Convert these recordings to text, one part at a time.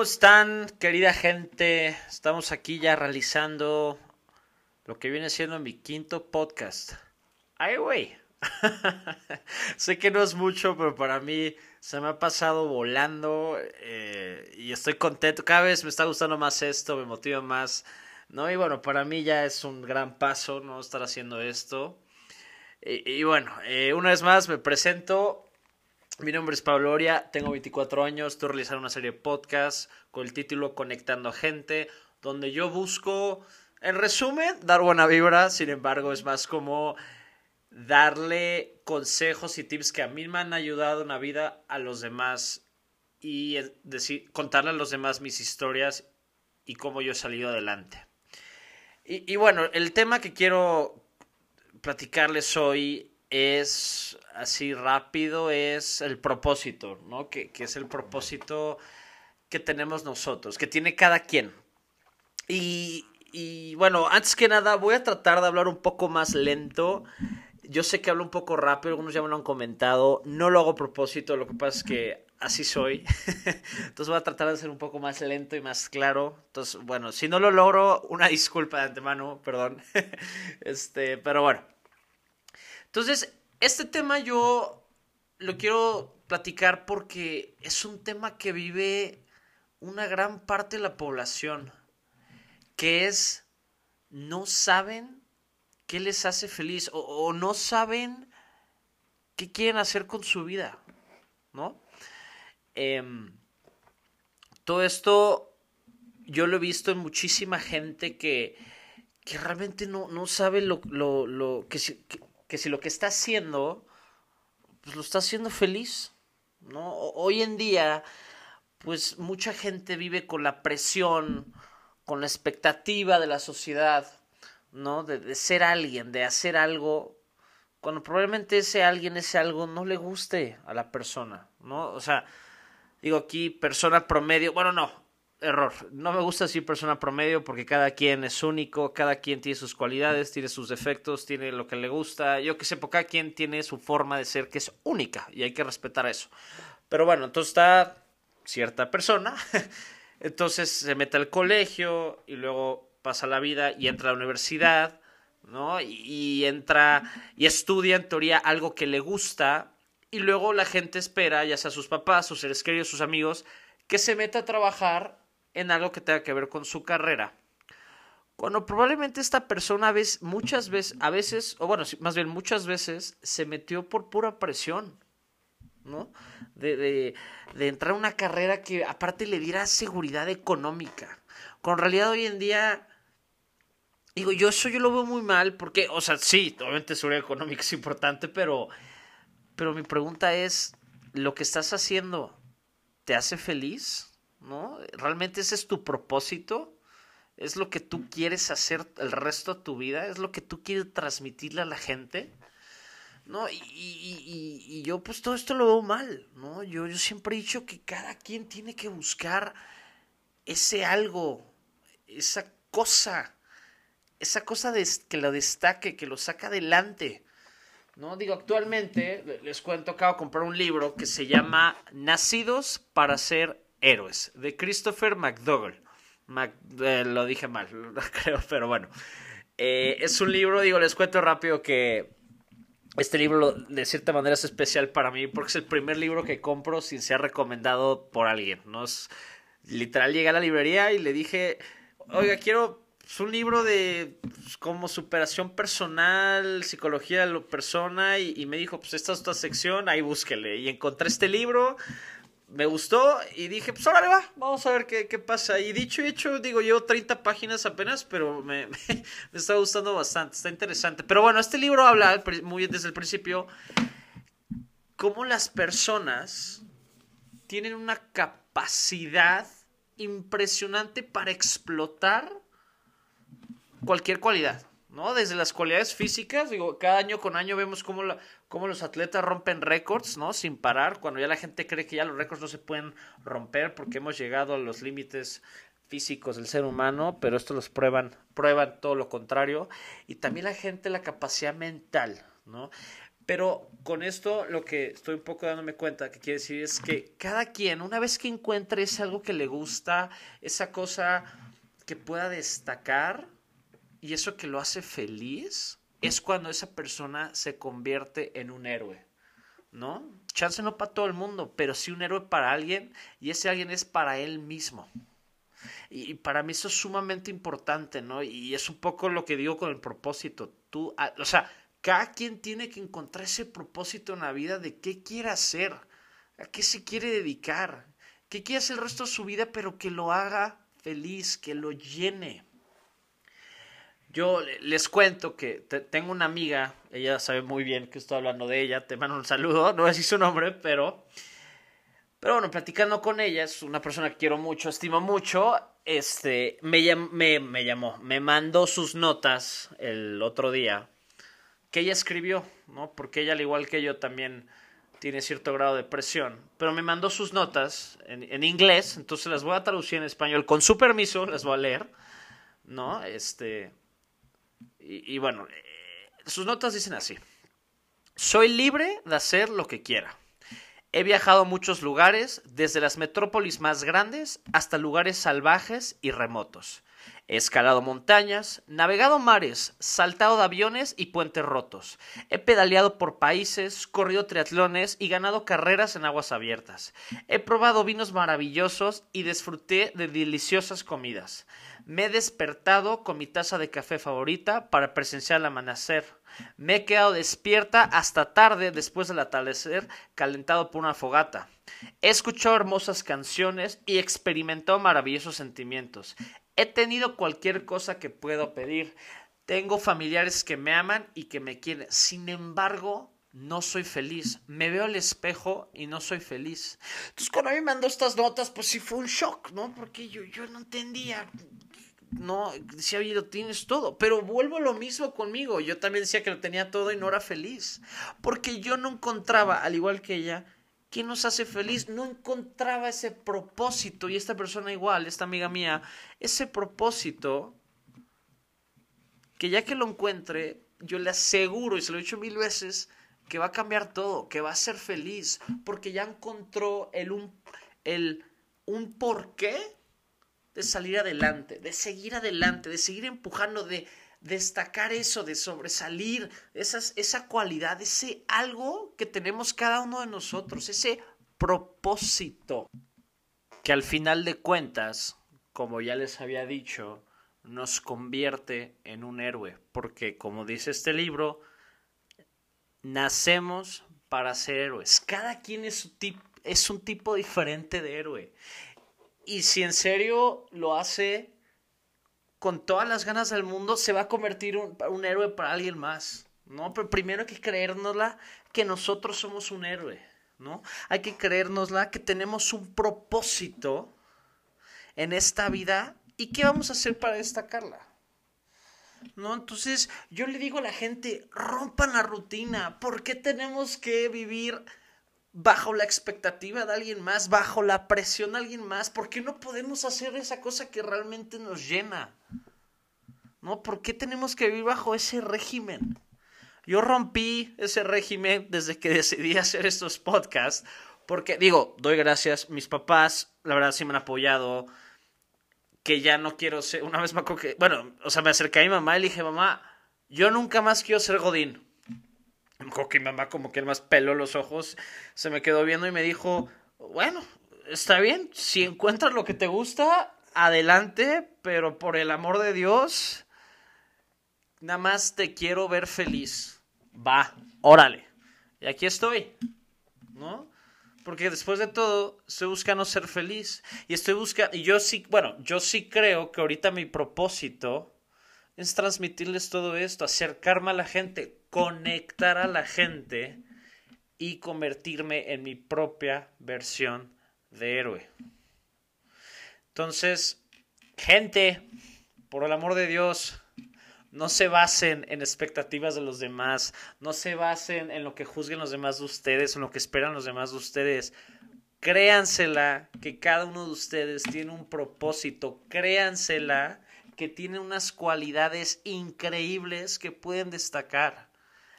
¿Cómo están, querida gente? Estamos aquí ya realizando lo que viene siendo mi quinto podcast. ¡Ay, güey! sé que no es mucho, pero para mí se me ha pasado volando eh, y estoy contento. Cada vez me está gustando más esto, me motiva más. ¿no? Y bueno, para mí ya es un gran paso, ¿no? Estar haciendo esto. Y, bueno, eh, una vez más me presento. Mi nombre es Pablo Oria, tengo 24 años, estoy realizando una serie de podcasts con el título Conectando a Gente, donde yo busco, en resumen, dar buena vibra, sin embargo, es más como darle consejos y tips que a mí me han ayudado en la vida a los demás y decir, contarle a los demás mis historias y cómo yo he salido adelante. Y, y bueno, el tema que quiero platicarles hoy es así rápido, es el propósito, ¿no? Que, que, es el propósito que tenemos nosotros, que tiene cada quien. Y, y bueno, antes que nada voy a tratar de hablar un poco más lento. Yo sé que hablo un poco rápido, algunos ya me lo han comentado. No lo hago a propósito, lo que pasa es que así soy. Entonces voy a tratar de ser un poco más lento y más claro. Entonces, bueno, si no lo logro, una disculpa de antemano, perdón. este, pero bueno. Entonces, este tema yo lo quiero platicar porque es un tema que vive una gran parte de la población, que es no saben qué les hace feliz o, no saben qué quieren hacer con su vida, ¿no? Eh, todo esto yo lo he visto en muchísima gente que, que realmente no, no sabe lo, lo, lo que, que, que, si lo que está haciendo, pues lo está haciendo feliz, ¿no? Hoy en día, pues mucha gente vive con la presión, con la expectativa de la sociedad, ¿no? De, de ser alguien, de hacer algo, cuando probablemente ese alguien, ese algo no le guste a la persona, ¿no? O sea, Digo aquí persona promedio. Bueno, no, error. No me gusta decir persona promedio porque cada quien es único, cada quien tiene sus cualidades, tiene sus defectos, tiene lo que le gusta. Yo que sé, cada quien tiene su forma de ser que es única y hay que respetar eso. Pero bueno, entonces está cierta persona. Entonces se mete al colegio y luego pasa la vida y entra a la universidad, ¿no? Y, y entra y estudia en teoría algo que le gusta y luego la gente espera, ya sea sus papás, sus seres queridos, sus amigos, que se meta a trabajar en algo que tenga que ver con su carrera. Cuando probablemente esta persona ves, muchas veces, a veces, o bueno, más bien muchas veces, se metió por pura presión, ¿no? De, de, de entrar a una carrera que aparte le diera seguridad económica. Con realidad hoy en día, digo, yo eso yo lo veo muy mal, porque, o sea, sí, obviamente seguridad económica es importante, pero pero mi pregunta es, ¿lo que estás haciendo te hace feliz? ¿No? ¿Realmente ese es tu propósito? ¿Es lo que tú quieres hacer el resto de tu vida? ¿Es lo que tú quieres transmitirle a la gente? ¿No? Y, y, y, y yo pues todo esto lo veo mal, ¿no? Yo, yo siempre he dicho que cada quien tiene que buscar ese algo, esa cosa, esa cosa de, que lo destaque, que lo saca adelante. ¿no? Digo, actualmente les cuento, acabo de comprar un libro que se llama Nacidos para ser héroes, de Christopher McDougall. Eh, lo dije mal, creo, pero bueno. Eh, es un libro, digo, les cuento rápido que este libro de cierta manera es especial para mí porque es el primer libro que compro sin ser recomendado por alguien. ¿no? Es, literal llegué a la librería y le dije, oiga, quiero es un libro de pues, como superación personal, psicología de la persona y, y, me dijo, pues esta es tu sección, ahí búsquele. Y encontré este libro, me gustó y dije, pues órale va, vamos a ver qué, qué pasa. Y dicho y hecho, digo, llevo 30 páginas apenas, pero me, me, me está gustando bastante, está interesante. Pero bueno, este libro habla muy desde el principio cómo las personas tienen una capacidad impresionante para explotar cualquier cualidad, ¿no? Desde las cualidades físicas, digo, cada año con año vemos cómo, cómo los atletas rompen récords, ¿no? Sin parar, cuando ya la gente cree que ya los récords no se pueden romper porque hemos llegado a los límites físicos del ser humano, pero esto los prueban, prueban todo lo contrario. Y también la gente la capacidad mental, ¿no? Pero con esto lo que estoy un poco dándome cuenta que quiere decir es que cada quien, una vez que encuentre ese algo que le gusta, esa cosa que pueda destacar y eso que lo hace feliz, es cuando esa persona se convierte en un héroe. ¿No? Chance no para todo el mundo, pero sí un héroe para alguien y ese alguien es para él mismo. Y para mí eso es sumamente importante, ¿no? Y es un poco lo que digo con el propósito. Tú, o sea, cada quien tiene que encontrar ese propósito en la vida de qué quiere hacer, a qué se quiere dedicar, qué quiere hacer el resto de su vida, pero que lo haga feliz, que lo llene. Yo les cuento que tengo una amiga, ella sabe muy bien que estoy hablando de ella, te mando un saludo, no a decir su nombre, pero, pero bueno, platicando con ella, es una persona que quiero mucho, estimo mucho, este, me, me, me llamó, me mandó sus notas el otro día que ella escribió, ¿no? Porque ella, al igual que yo, también tiene cierto grado de presión. Pero me mandó sus notas en, inglés, entonces las voy a traducir en español. Con su permiso, las voy a leer, ¿no? Este. Y, bueno, eh, sus notas dicen así: Soy libre de hacer lo que quiera. He viajado a muchos lugares, desde las metrópolis más grandes hasta lugares salvajes y remotos. He escalado montañas, navegado mares, saltado de aviones y puentes rotos. He pedaleado por países, corrido triatlones y ganado carreras en aguas abiertas. He probado vinos maravillosos y disfruté de deliciosas comidas. Me he despertado con mi taza de café favorita para presenciar el amanecer. Me he quedado despierta hasta tarde después del atardecer calentado por una fogata. He escuchado hermosas canciones y experimentado maravillosos sentimientos. He tenido cualquier cosa que puedo pedir. Tengo familiares que me aman y que me quieren. Sin embargo, no soy feliz. Me veo al espejo y no soy feliz. Entonces, cuando a mí me mandó estas notas, pues sí fue un shock, ¿no? Porque yo, yo no entendía. No, decía, oye, lo tienes todo. Pero vuelvo lo mismo conmigo. Yo también decía que lo tenía todo y no era feliz. Porque yo no encontraba, al igual que ella, ¿Qué nos hace feliz? No encontraba ese propósito y esta persona igual, esta amiga mía, ese propósito que ya que lo encuentre, yo le aseguro, y se lo he dicho mil veces, que va a cambiar todo, que va a ser feliz, porque ya encontró el un, el, un porqué de salir adelante, de seguir adelante, de seguir empujando, de destacar eso, de sobresalir, esas, esa cualidad, ese algo que tenemos cada uno de nosotros, ese propósito, que al final de cuentas, como ya les había dicho, nos convierte en un héroe, porque como dice este libro, nacemos para ser héroes. Cada quien es, es un tipo diferente de héroe. Y si en serio lo hace con todas las ganas del mundo, se va a convertir un, un héroe para alguien más, ¿no? Pero primero hay que creérnosla que nosotros somos un héroe, ¿no? Hay que creérnosla que tenemos un propósito en esta vida y qué vamos a hacer para destacarla. ¿No? Entonces yo le digo a la gente, rompan la rutina, ¿por qué tenemos que vivir bajo la expectativa de alguien más, bajo la presión de alguien más? ¿Por qué no podemos hacer esa cosa que realmente nos llena? ¿No? ¿Por qué tenemos que vivir bajo ese régimen? Yo rompí ese régimen desde que decidí hacer estos podcasts, porque digo, doy gracias, mis papás, la verdad sí me han apoyado, que ya no quiero ser, una vez me acuerdo bueno, o sea, me acerqué a mi mamá y le dije, mamá, yo nunca más quiero ser Godín que mi mamá como que más peló los ojos, se me quedó viendo y me dijo, bueno, está bien, si encuentras lo que te gusta, adelante, pero por el amor de Dios, nada más te quiero ver feliz. Va, órale. Y aquí estoy, ¿no? Porque después de todo, estoy buscando ser feliz. Y estoy buscando, y yo sí, bueno, yo sí creo que ahorita mi propósito es transmitirles todo esto, acercarme a la gente, conectar a la gente y convertirme en mi propia versión de héroe. Entonces, gente, por el amor de Dios, no se basen en expectativas de los demás, no se basen en lo que juzguen los demás de ustedes, en lo que esperan los demás de ustedes. Créansela que cada uno de ustedes tiene un propósito, créansela que tiene unas cualidades increíbles que pueden destacar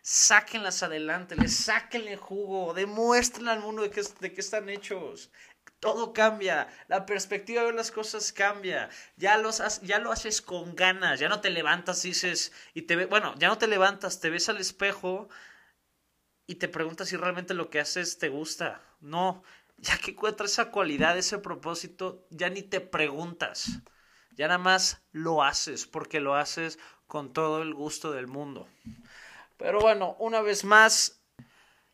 sáquenlas adelante, les sáquenle jugo, demuestren al mundo de qué, de qué están hechos. Todo cambia, la perspectiva de las cosas cambia, ya, los, ya lo haces con ganas, ya no te levantas, dices, y te ve, bueno, ya no te levantas, te ves al espejo y te preguntas si realmente lo que haces te gusta. No, ya que encuentras esa cualidad, ese propósito, ya ni te preguntas, ya nada más lo haces, porque lo haces con todo el gusto del mundo. Pero bueno, una vez más,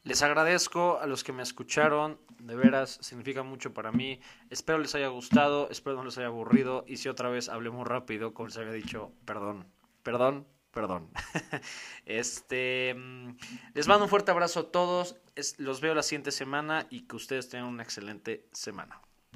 les agradezco a los que me escucharon, de veras significa mucho para mí. Espero les haya gustado, espero no les haya aburrido y si otra vez hablé muy rápido, como les había dicho, perdón, perdón, perdón. este, mm, les mando un fuerte abrazo a todos, los veo la siguiente semana y que ustedes tengan una excelente semana.